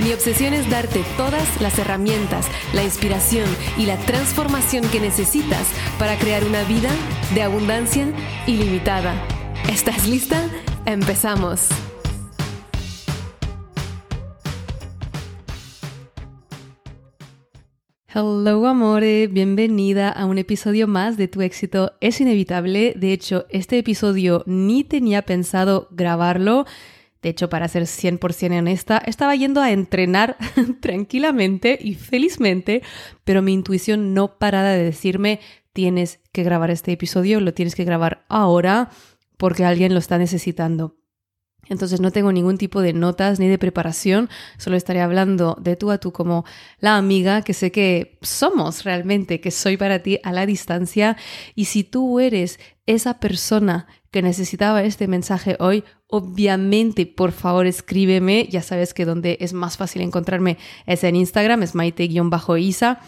Mi obsesión es darte todas las herramientas, la inspiración y la transformación que necesitas para crear una vida de abundancia ilimitada. ¿Estás lista? Empezamos. Hello amore, bienvenida a un episodio más de Tu éxito es inevitable. De hecho, este episodio ni tenía pensado grabarlo de hecho, para ser 100% honesta, estaba yendo a entrenar tranquilamente y felizmente, pero mi intuición no paraba de decirme, tienes que grabar este episodio, lo tienes que grabar ahora porque alguien lo está necesitando. Entonces no tengo ningún tipo de notas ni de preparación, solo estaré hablando de tú a tú como la amiga que sé que somos realmente, que soy para ti a la distancia. Y si tú eres esa persona que necesitaba este mensaje hoy, obviamente, por favor, escríbeme. Ya sabes que donde es más fácil encontrarme es en Instagram, es maite-isa,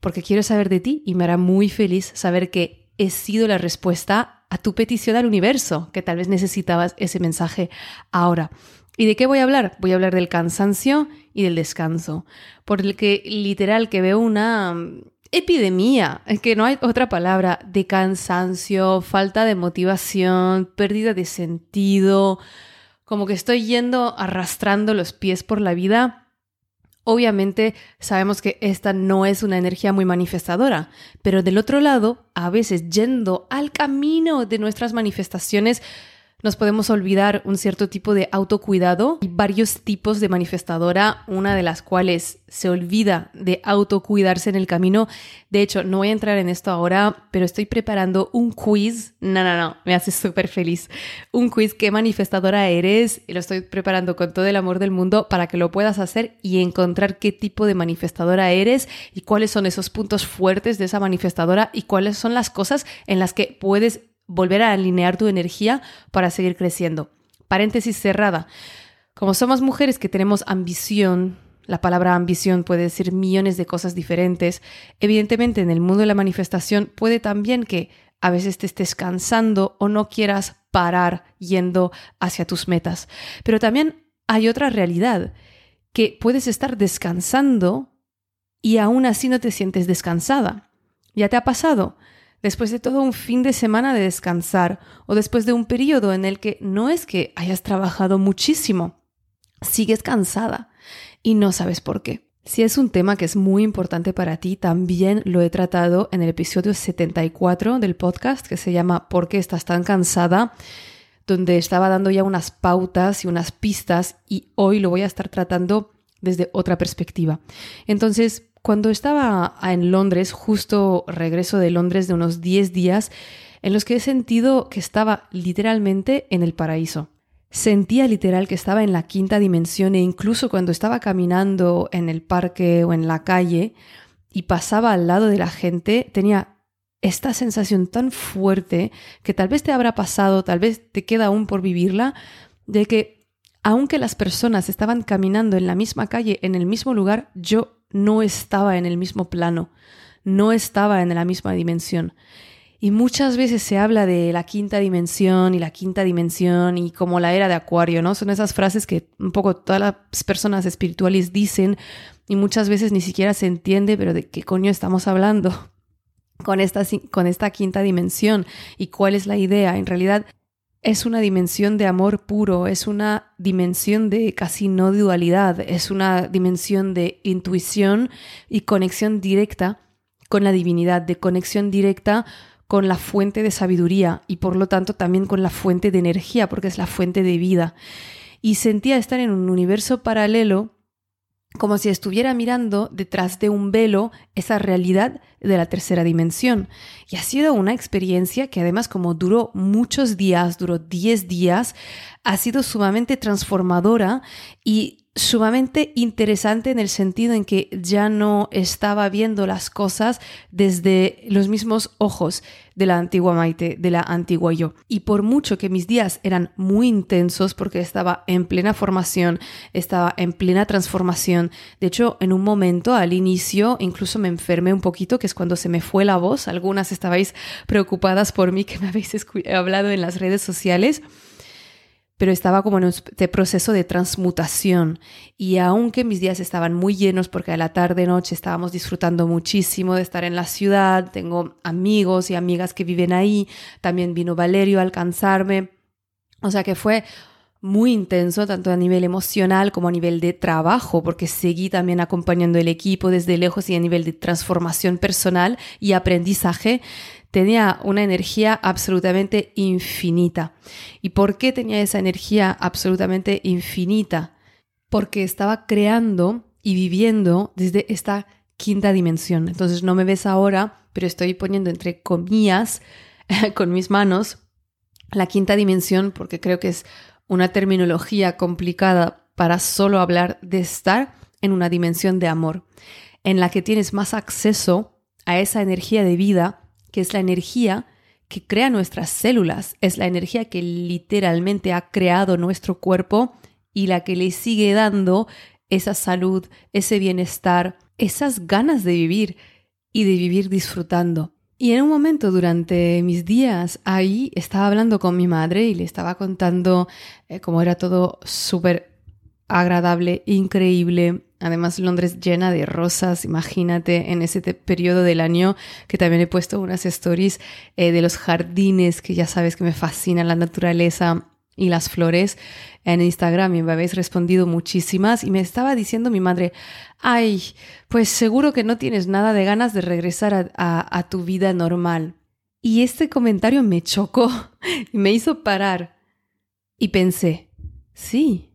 porque quiero saber de ti y me hará muy feliz saber que he sido la respuesta a tu petición al universo, que tal vez necesitabas ese mensaje ahora. ¿Y de qué voy a hablar? Voy a hablar del cansancio y del descanso, por el que literal que veo una epidemia, es que no hay otra palabra, de cansancio, falta de motivación, pérdida de sentido, como que estoy yendo arrastrando los pies por la vida. Obviamente sabemos que esta no es una energía muy manifestadora, pero del otro lado, a veces yendo al camino de nuestras manifestaciones, nos podemos olvidar un cierto tipo de autocuidado y varios tipos de manifestadora, una de las cuales se olvida de autocuidarse en el camino. De hecho, no voy a entrar en esto ahora, pero estoy preparando un quiz. No, no, no, me hace súper feliz. Un quiz, ¿qué manifestadora eres? Y lo estoy preparando con todo el amor del mundo para que lo puedas hacer y encontrar qué tipo de manifestadora eres y cuáles son esos puntos fuertes de esa manifestadora y cuáles son las cosas en las que puedes volver a alinear tu energía para seguir creciendo. Paréntesis cerrada. Como somos mujeres que tenemos ambición, la palabra ambición puede decir millones de cosas diferentes, evidentemente en el mundo de la manifestación puede también que a veces te estés cansando o no quieras parar yendo hacia tus metas. Pero también hay otra realidad, que puedes estar descansando y aún así no te sientes descansada. ¿Ya te ha pasado? Después de todo un fin de semana de descansar o después de un periodo en el que no es que hayas trabajado muchísimo, sigues cansada y no sabes por qué. Si es un tema que es muy importante para ti, también lo he tratado en el episodio 74 del podcast que se llama ¿Por qué estás tan cansada? donde estaba dando ya unas pautas y unas pistas y hoy lo voy a estar tratando desde otra perspectiva. Entonces, cuando estaba en Londres, justo regreso de Londres de unos 10 días, en los que he sentido que estaba literalmente en el paraíso. Sentía literal que estaba en la quinta dimensión e incluso cuando estaba caminando en el parque o en la calle y pasaba al lado de la gente, tenía esta sensación tan fuerte que tal vez te habrá pasado, tal vez te queda aún por vivirla, de que aunque las personas estaban caminando en la misma calle, en el mismo lugar, yo no estaba en el mismo plano, no estaba en la misma dimensión. Y muchas veces se habla de la quinta dimensión y la quinta dimensión y como la era de Acuario, ¿no? Son esas frases que un poco todas las personas espirituales dicen y muchas veces ni siquiera se entiende, pero de qué coño estamos hablando con esta, con esta quinta dimensión y cuál es la idea. En realidad es una dimensión de amor puro, es una dimensión de casi no dualidad, es una dimensión de intuición y conexión directa con la divinidad, de conexión directa con la fuente de sabiduría y por lo tanto también con la fuente de energía, porque es la fuente de vida. Y sentía estar en un universo paralelo como si estuviera mirando detrás de un velo esa realidad de la tercera dimensión. Y ha sido una experiencia que además como duró muchos días, duró 10 días, ha sido sumamente transformadora y sumamente interesante en el sentido en que ya no estaba viendo las cosas desde los mismos ojos de la antigua Maite, de la antigua yo. Y por mucho que mis días eran muy intensos porque estaba en plena formación, estaba en plena transformación, de hecho en un momento al inicio incluso me enfermé un poquito, que es cuando se me fue la voz, algunas estabais preocupadas por mí que me habéis hablado en las redes sociales pero estaba como en este proceso de transmutación. Y aunque mis días estaban muy llenos porque a la tarde noche estábamos disfrutando muchísimo de estar en la ciudad, tengo amigos y amigas que viven ahí, también vino Valerio a alcanzarme, o sea que fue muy intenso, tanto a nivel emocional como a nivel de trabajo, porque seguí también acompañando el equipo desde lejos y a nivel de transformación personal y aprendizaje tenía una energía absolutamente infinita. ¿Y por qué tenía esa energía absolutamente infinita? Porque estaba creando y viviendo desde esta quinta dimensión. Entonces no me ves ahora, pero estoy poniendo entre comillas con mis manos la quinta dimensión porque creo que es una terminología complicada para solo hablar de estar en una dimensión de amor, en la que tienes más acceso a esa energía de vida que es la energía que crea nuestras células, es la energía que literalmente ha creado nuestro cuerpo y la que le sigue dando esa salud, ese bienestar, esas ganas de vivir y de vivir disfrutando. Y en un momento durante mis días ahí estaba hablando con mi madre y le estaba contando eh, cómo era todo súper agradable, increíble, Además, Londres llena de rosas, imagínate en ese periodo del año que también he puesto unas stories eh, de los jardines, que ya sabes que me fascina la naturaleza y las flores en Instagram y me habéis respondido muchísimas y me estaba diciendo mi madre, ay, pues seguro que no tienes nada de ganas de regresar a tu vida normal. Y este comentario me chocó y me hizo parar y pensé, sí,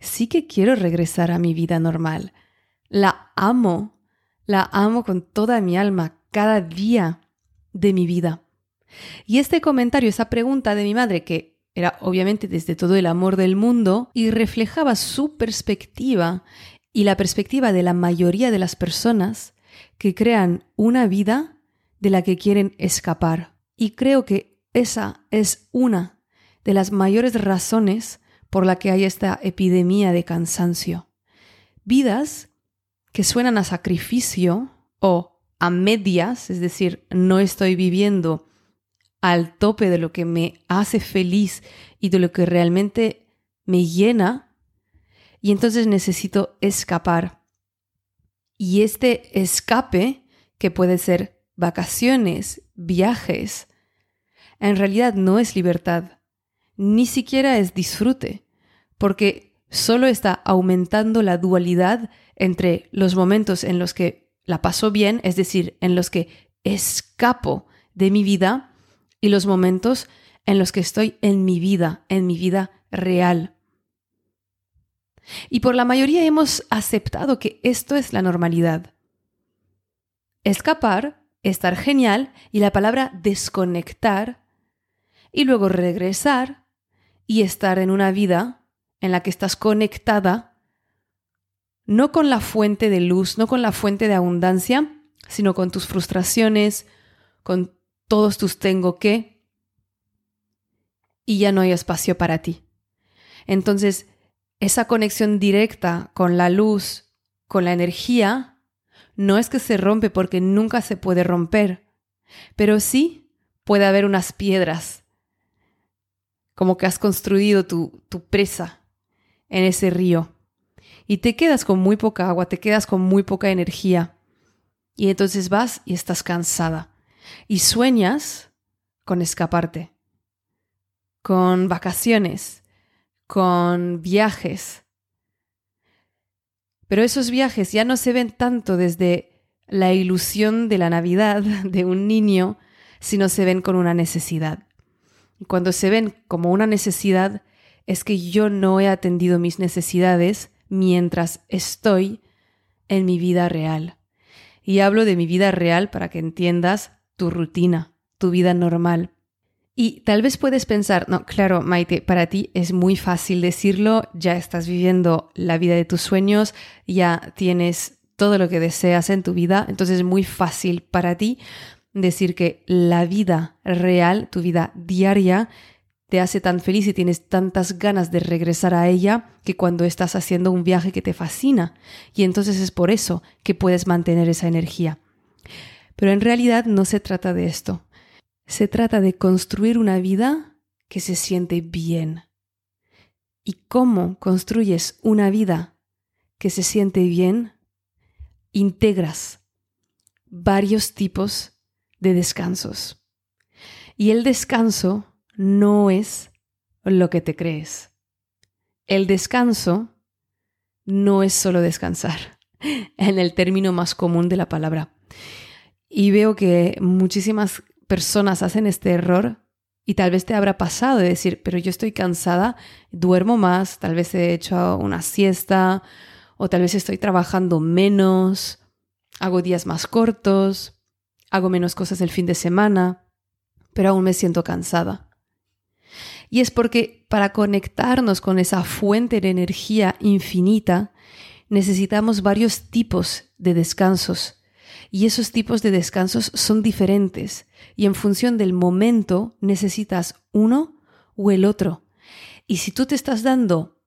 sí que quiero regresar a mi vida normal. La amo, la amo con toda mi alma cada día de mi vida. Y este comentario, esa pregunta de mi madre, que era obviamente desde todo el amor del mundo y reflejaba su perspectiva y la perspectiva de la mayoría de las personas que crean una vida de la que quieren escapar. Y creo que esa es una de las mayores razones por la que hay esta epidemia de cansancio. Vidas que suenan a sacrificio o a medias, es decir, no estoy viviendo al tope de lo que me hace feliz y de lo que realmente me llena, y entonces necesito escapar. Y este escape, que puede ser vacaciones, viajes, en realidad no es libertad ni siquiera es disfrute, porque solo está aumentando la dualidad entre los momentos en los que la paso bien, es decir, en los que escapo de mi vida, y los momentos en los que estoy en mi vida, en mi vida real. Y por la mayoría hemos aceptado que esto es la normalidad. Escapar, estar genial, y la palabra desconectar, y luego regresar y estar en una vida en la que estás conectada no con la fuente de luz, no con la fuente de abundancia, sino con tus frustraciones, con todos tus tengo que, y ya no hay espacio para ti. Entonces, esa conexión directa con la luz, con la energía, no es que se rompe porque nunca se puede romper, pero sí puede haber unas piedras como que has construido tu, tu presa en ese río. Y te quedas con muy poca agua, te quedas con muy poca energía. Y entonces vas y estás cansada. Y sueñas con escaparte, con vacaciones, con viajes. Pero esos viajes ya no se ven tanto desde la ilusión de la Navidad de un niño, sino se ven con una necesidad. Y cuando se ven como una necesidad, es que yo no he atendido mis necesidades mientras estoy en mi vida real. Y hablo de mi vida real para que entiendas tu rutina, tu vida normal. Y tal vez puedes pensar, no, claro, Maite, para ti es muy fácil decirlo, ya estás viviendo la vida de tus sueños, ya tienes todo lo que deseas en tu vida, entonces es muy fácil para ti decir que la vida real, tu vida diaria, te hace tan feliz y tienes tantas ganas de regresar a ella que cuando estás haciendo un viaje que te fascina. Y entonces es por eso que puedes mantener esa energía. Pero en realidad no se trata de esto. Se trata de construir una vida que se siente bien. ¿Y cómo construyes una vida que se siente bien? Integras varios tipos de descansos. Y el descanso no es lo que te crees. El descanso no es solo descansar, en el término más común de la palabra. Y veo que muchísimas personas hacen este error y tal vez te habrá pasado de decir, pero yo estoy cansada, duermo más, tal vez he hecho una siesta o tal vez estoy trabajando menos, hago días más cortos, hago menos cosas el fin de semana, pero aún me siento cansada. Y es porque para conectarnos con esa fuente de energía infinita, necesitamos varios tipos de descansos y esos tipos de descansos son diferentes y en función del momento necesitas uno o el otro. Y si tú te estás dando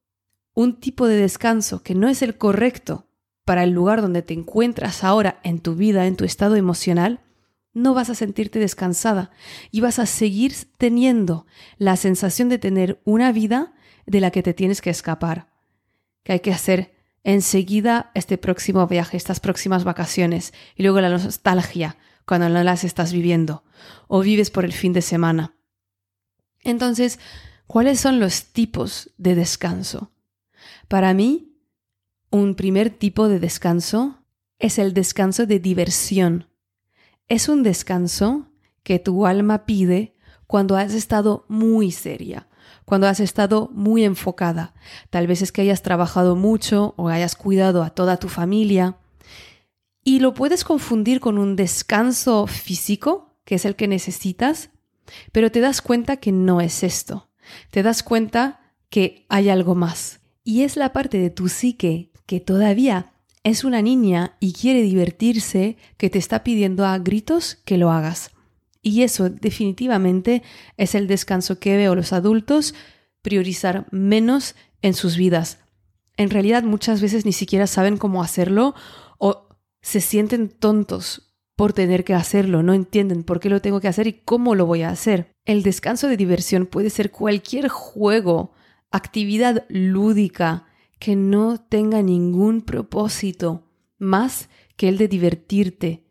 un tipo de descanso que no es el correcto para el lugar donde te encuentras ahora en tu vida, en tu estado emocional, no vas a sentirte descansada y vas a seguir teniendo la sensación de tener una vida de la que te tienes que escapar, que hay que hacer enseguida este próximo viaje, estas próximas vacaciones y luego la nostalgia cuando no las estás viviendo o vives por el fin de semana. Entonces, ¿cuáles son los tipos de descanso? Para mí, un primer tipo de descanso es el descanso de diversión. Es un descanso que tu alma pide cuando has estado muy seria, cuando has estado muy enfocada. Tal vez es que hayas trabajado mucho o hayas cuidado a toda tu familia. Y lo puedes confundir con un descanso físico, que es el que necesitas, pero te das cuenta que no es esto. Te das cuenta que hay algo más. Y es la parte de tu psique que todavía es una niña y quiere divertirse que te está pidiendo a gritos que lo hagas. Y eso definitivamente es el descanso que veo los adultos priorizar menos en sus vidas. En realidad muchas veces ni siquiera saben cómo hacerlo o se sienten tontos por tener que hacerlo, no entienden por qué lo tengo que hacer y cómo lo voy a hacer. El descanso de diversión puede ser cualquier juego, actividad lúdica que no tenga ningún propósito más que el de divertirte,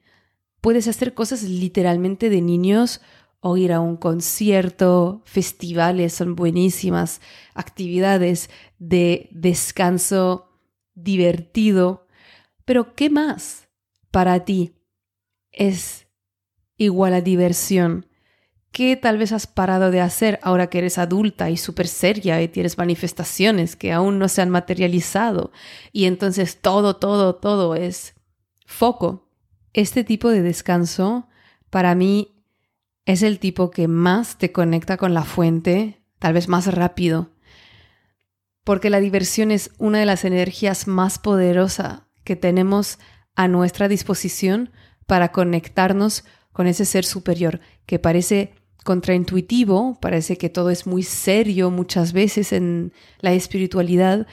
Puedes hacer cosas literalmente de niños o ir a un concierto, festivales, son buenísimas actividades de descanso divertido. Pero ¿qué más para ti es igual a diversión? ¿Qué tal vez has parado de hacer ahora que eres adulta y súper seria y tienes manifestaciones que aún no se han materializado? Y entonces todo, todo, todo es foco este tipo de descanso para mí es el tipo que más te conecta con la fuente, tal vez más rápido, porque la diversión es una de las energías más poderosas que tenemos a nuestra disposición para conectarnos con ese ser superior, que parece contraintuitivo, parece que todo es muy serio muchas veces en la espiritualidad,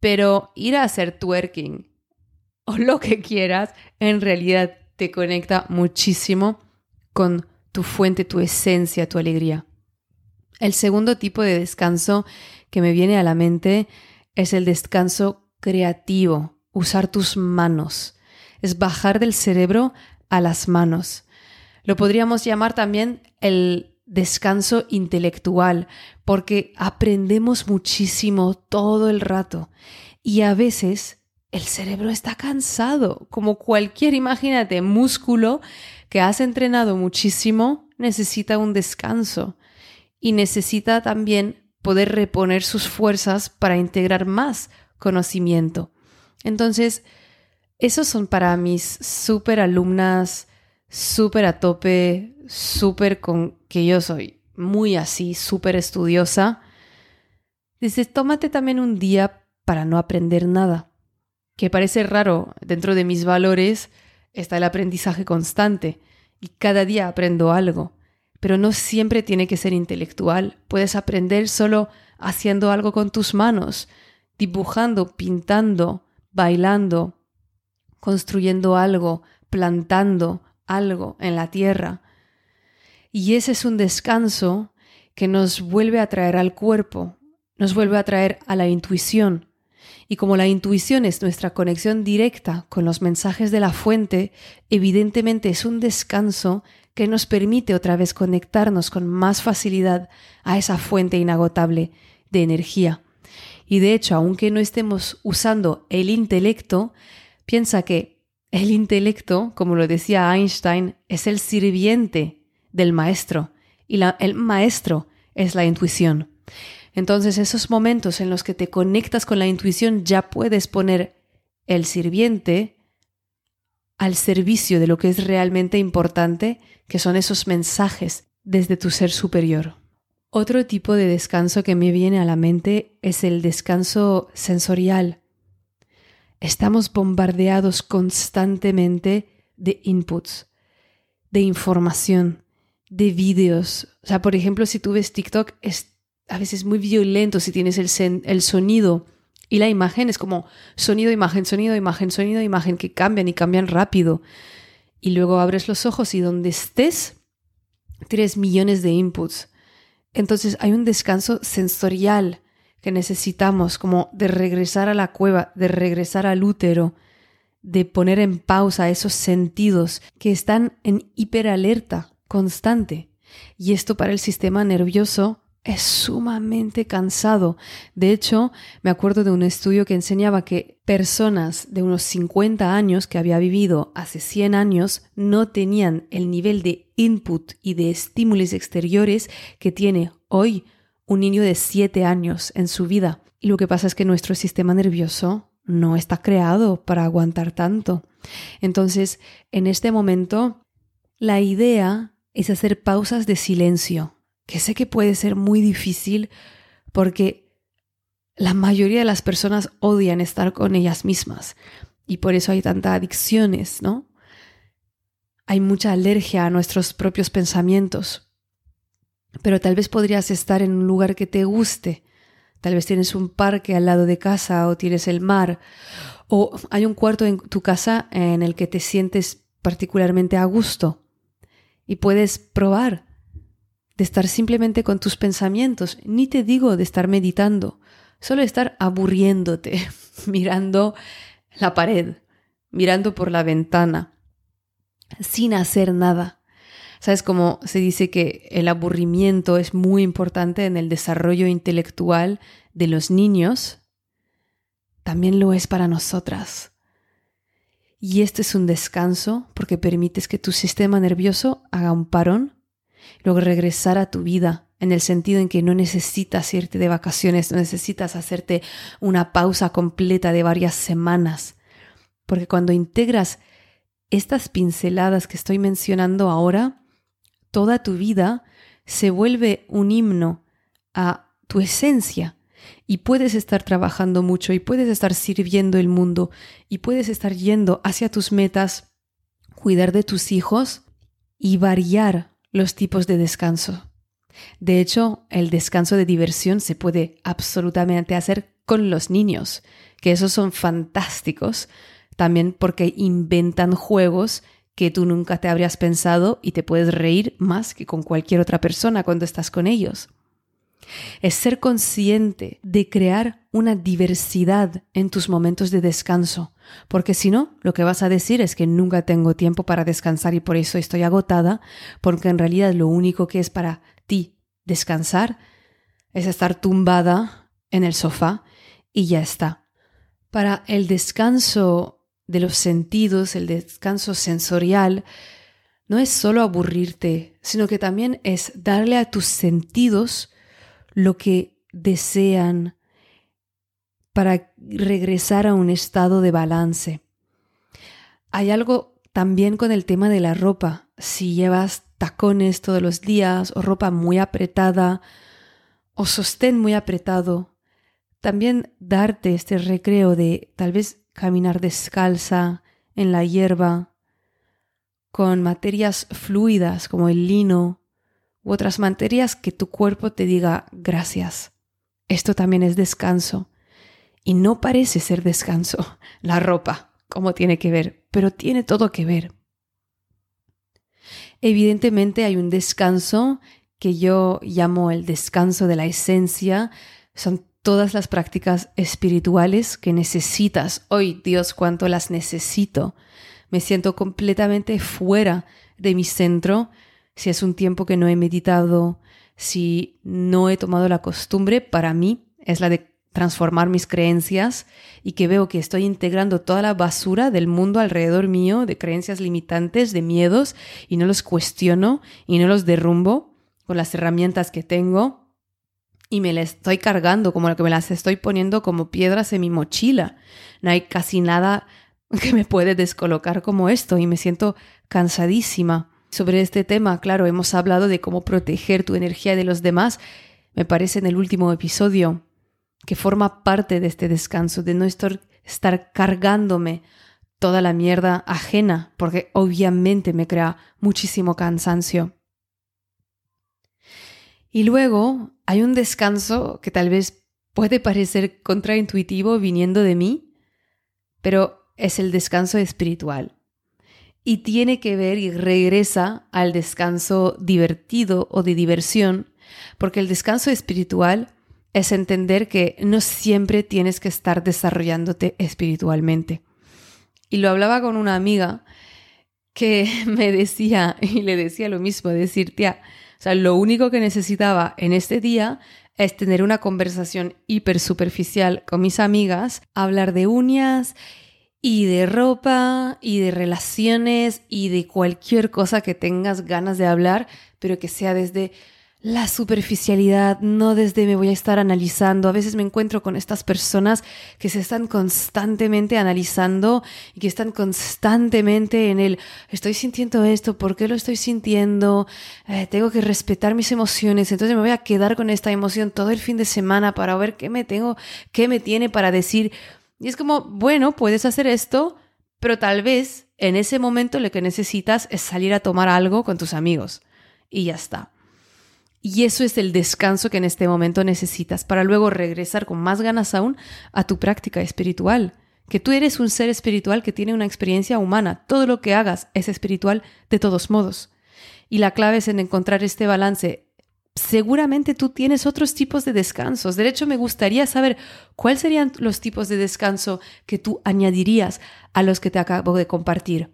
pero ir a hacer twerking o lo que quieras, en realidad te conecta muchísimo con tu fuente, tu esencia, tu alegría. El segundo tipo de descanso que me viene a la mente es el descanso creativo, usar tus manos, es bajar del cerebro a las manos. Lo podríamos llamar también el descanso intelectual, porque aprendemos muchísimo todo el rato y a veces el cerebro está cansado, como cualquier, imagínate, músculo que has entrenado muchísimo, necesita un descanso y necesita también poder reponer sus fuerzas para integrar más conocimiento. Entonces, esos son para mis super alumnas, súper a tope, súper con que yo soy muy así, súper estudiosa, dices, tómate también un día para no aprender nada. Que parece raro, dentro de mis valores está el aprendizaje constante y cada día aprendo algo, pero no siempre tiene que ser intelectual. Puedes aprender solo haciendo algo con tus manos, dibujando, pintando, bailando, construyendo algo, plantando algo en la tierra. Y ese es un descanso que nos vuelve a traer al cuerpo, nos vuelve a traer a la intuición. Y como la intuición es nuestra conexión directa con los mensajes de la fuente, evidentemente es un descanso que nos permite otra vez conectarnos con más facilidad a esa fuente inagotable de energía. Y de hecho, aunque no estemos usando el intelecto, piensa que el intelecto, como lo decía Einstein, es el sirviente del maestro y el maestro es la intuición. Entonces, esos momentos en los que te conectas con la intuición ya puedes poner el sirviente al servicio de lo que es realmente importante, que son esos mensajes desde tu ser superior. Otro tipo de descanso que me viene a la mente es el descanso sensorial. Estamos bombardeados constantemente de inputs, de información, de vídeos. O sea, por ejemplo, si tú ves TikTok, es a veces muy violento si tienes el, el sonido y la imagen, es como sonido, imagen, sonido, imagen, sonido, imagen, que cambian y cambian rápido. Y luego abres los ojos y donde estés, tienes millones de inputs entonces hay un descanso sensorial que necesitamos, como de regresar a la cueva, de regresar al útero, de poner en pausa esos sentidos que están en hiperalerta constante. Y esto para el sistema nervioso es sumamente cansado. De hecho, me acuerdo de un estudio que enseñaba que personas de unos 50 años que había vivido hace 100 años no tenían el nivel de input y de estímulos exteriores que tiene hoy un niño de 7 años en su vida. Y lo que pasa es que nuestro sistema nervioso no está creado para aguantar tanto. Entonces, en este momento, la idea es hacer pausas de silencio que sé que puede ser muy difícil porque la mayoría de las personas odian estar con ellas mismas y por eso hay tantas adicciones, ¿no? Hay mucha alergia a nuestros propios pensamientos. Pero tal vez podrías estar en un lugar que te guste. Tal vez tienes un parque al lado de casa o tienes el mar o hay un cuarto en tu casa en el que te sientes particularmente a gusto y puedes probar de estar simplemente con tus pensamientos, ni te digo de estar meditando, solo estar aburriéndote, mirando la pared, mirando por la ventana, sin hacer nada. ¿Sabes cómo se dice que el aburrimiento es muy importante en el desarrollo intelectual de los niños? También lo es para nosotras. Y este es un descanso porque permites que tu sistema nervioso haga un parón luego regresar a tu vida en el sentido en que no necesitas irte de vacaciones, no necesitas hacerte una pausa completa de varias semanas, porque cuando integras estas pinceladas que estoy mencionando ahora, toda tu vida se vuelve un himno a tu esencia y puedes estar trabajando mucho y puedes estar sirviendo el mundo y puedes estar yendo hacia tus metas, cuidar de tus hijos y variar los tipos de descanso. De hecho, el descanso de diversión se puede absolutamente hacer con los niños, que esos son fantásticos, también porque inventan juegos que tú nunca te habrías pensado y te puedes reír más que con cualquier otra persona cuando estás con ellos es ser consciente de crear una diversidad en tus momentos de descanso, porque si no, lo que vas a decir es que nunca tengo tiempo para descansar y por eso estoy agotada, porque en realidad lo único que es para ti descansar es estar tumbada en el sofá y ya está. Para el descanso de los sentidos, el descanso sensorial, no es solo aburrirte, sino que también es darle a tus sentidos lo que desean para regresar a un estado de balance. Hay algo también con el tema de la ropa. si llevas tacones todos los días o ropa muy apretada o sostén muy apretado. También darte este recreo de tal vez caminar descalza en la hierba, con materias fluidas como el lino u otras materias que tu cuerpo te diga gracias. Esto también es descanso. Y no parece ser descanso la ropa, como tiene que ver, pero tiene todo que ver. Evidentemente hay un descanso que yo llamo el descanso de la esencia. Son todas las prácticas espirituales que necesitas. Hoy, Dios, cuánto las necesito. Me siento completamente fuera de mi centro. Si es un tiempo que no he meditado, si no he tomado la costumbre, para mí es la de transformar mis creencias y que veo que estoy integrando toda la basura del mundo alrededor mío, de creencias limitantes, de miedos, y no los cuestiono y no los derrumbo con las herramientas que tengo y me las estoy cargando como lo que me las estoy poniendo como piedras en mi mochila. No hay casi nada que me puede descolocar como esto y me siento cansadísima. Sobre este tema, claro, hemos hablado de cómo proteger tu energía de los demás, me parece en el último episodio, que forma parte de este descanso, de no estar cargándome toda la mierda ajena, porque obviamente me crea muchísimo cansancio. Y luego hay un descanso que tal vez puede parecer contraintuitivo viniendo de mí, pero es el descanso espiritual. Y tiene que ver y regresa al descanso divertido o de diversión, porque el descanso espiritual es entender que no siempre tienes que estar desarrollándote espiritualmente. Y lo hablaba con una amiga que me decía, y le decía lo mismo, decir, tía, o sea, lo único que necesitaba en este día es tener una conversación hiper superficial con mis amigas, hablar de uñas y de ropa y de relaciones y de cualquier cosa que tengas ganas de hablar, pero que sea desde la superficialidad, no desde me voy a estar analizando. A veces me encuentro con estas personas que se están constantemente analizando y que están constantemente en el estoy sintiendo esto, ¿por qué lo estoy sintiendo? Eh, tengo que respetar mis emociones, entonces me voy a quedar con esta emoción todo el fin de semana para ver qué me tengo, qué me tiene para decir. Y es como, bueno, puedes hacer esto, pero tal vez en ese momento lo que necesitas es salir a tomar algo con tus amigos. Y ya está. Y eso es el descanso que en este momento necesitas para luego regresar con más ganas aún a tu práctica espiritual. Que tú eres un ser espiritual que tiene una experiencia humana. Todo lo que hagas es espiritual de todos modos. Y la clave es en encontrar este balance. Seguramente tú tienes otros tipos de descansos. De hecho, me gustaría saber cuáles serían los tipos de descanso que tú añadirías a los que te acabo de compartir.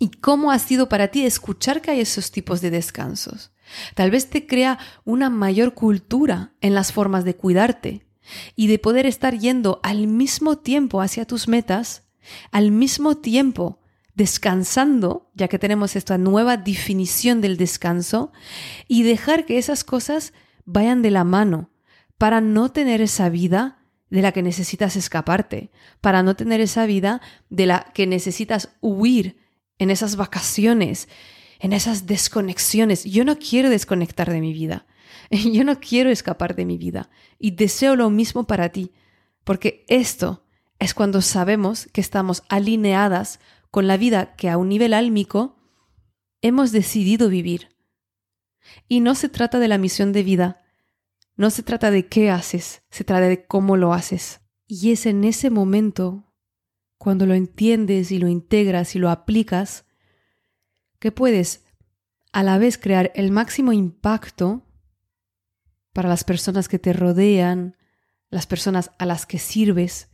¿Y cómo ha sido para ti escuchar que hay esos tipos de descansos? Tal vez te crea una mayor cultura en las formas de cuidarte y de poder estar yendo al mismo tiempo hacia tus metas, al mismo tiempo descansando, ya que tenemos esta nueva definición del descanso, y dejar que esas cosas vayan de la mano para no tener esa vida de la que necesitas escaparte, para no tener esa vida de la que necesitas huir en esas vacaciones, en esas desconexiones. Yo no quiero desconectar de mi vida. Yo no quiero escapar de mi vida. Y deseo lo mismo para ti, porque esto es cuando sabemos que estamos alineadas con la vida que a un nivel álmico hemos decidido vivir. Y no se trata de la misión de vida, no se trata de qué haces, se trata de cómo lo haces. Y es en ese momento, cuando lo entiendes y lo integras y lo aplicas, que puedes a la vez crear el máximo impacto para las personas que te rodean, las personas a las que sirves,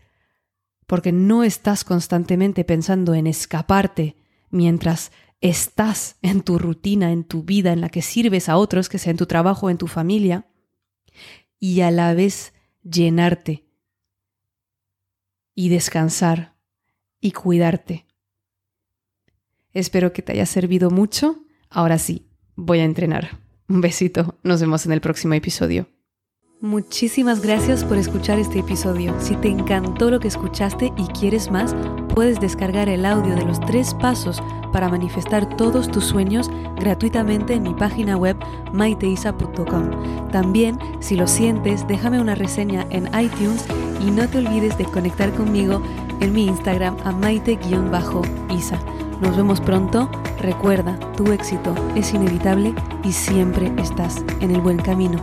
porque no estás constantemente pensando en escaparte mientras estás en tu rutina, en tu vida, en la que sirves a otros, que sea en tu trabajo, en tu familia, y a la vez llenarte y descansar y cuidarte. Espero que te haya servido mucho. Ahora sí, voy a entrenar. Un besito. Nos vemos en el próximo episodio. Muchísimas gracias por escuchar este episodio. Si te encantó lo que escuchaste y quieres más, puedes descargar el audio de los tres pasos para manifestar todos tus sueños gratuitamente en mi página web maiteisa.com. También, si lo sientes, déjame una reseña en iTunes y no te olvides de conectar conmigo en mi Instagram a maite-isa. Nos vemos pronto. Recuerda, tu éxito es inevitable y siempre estás en el buen camino.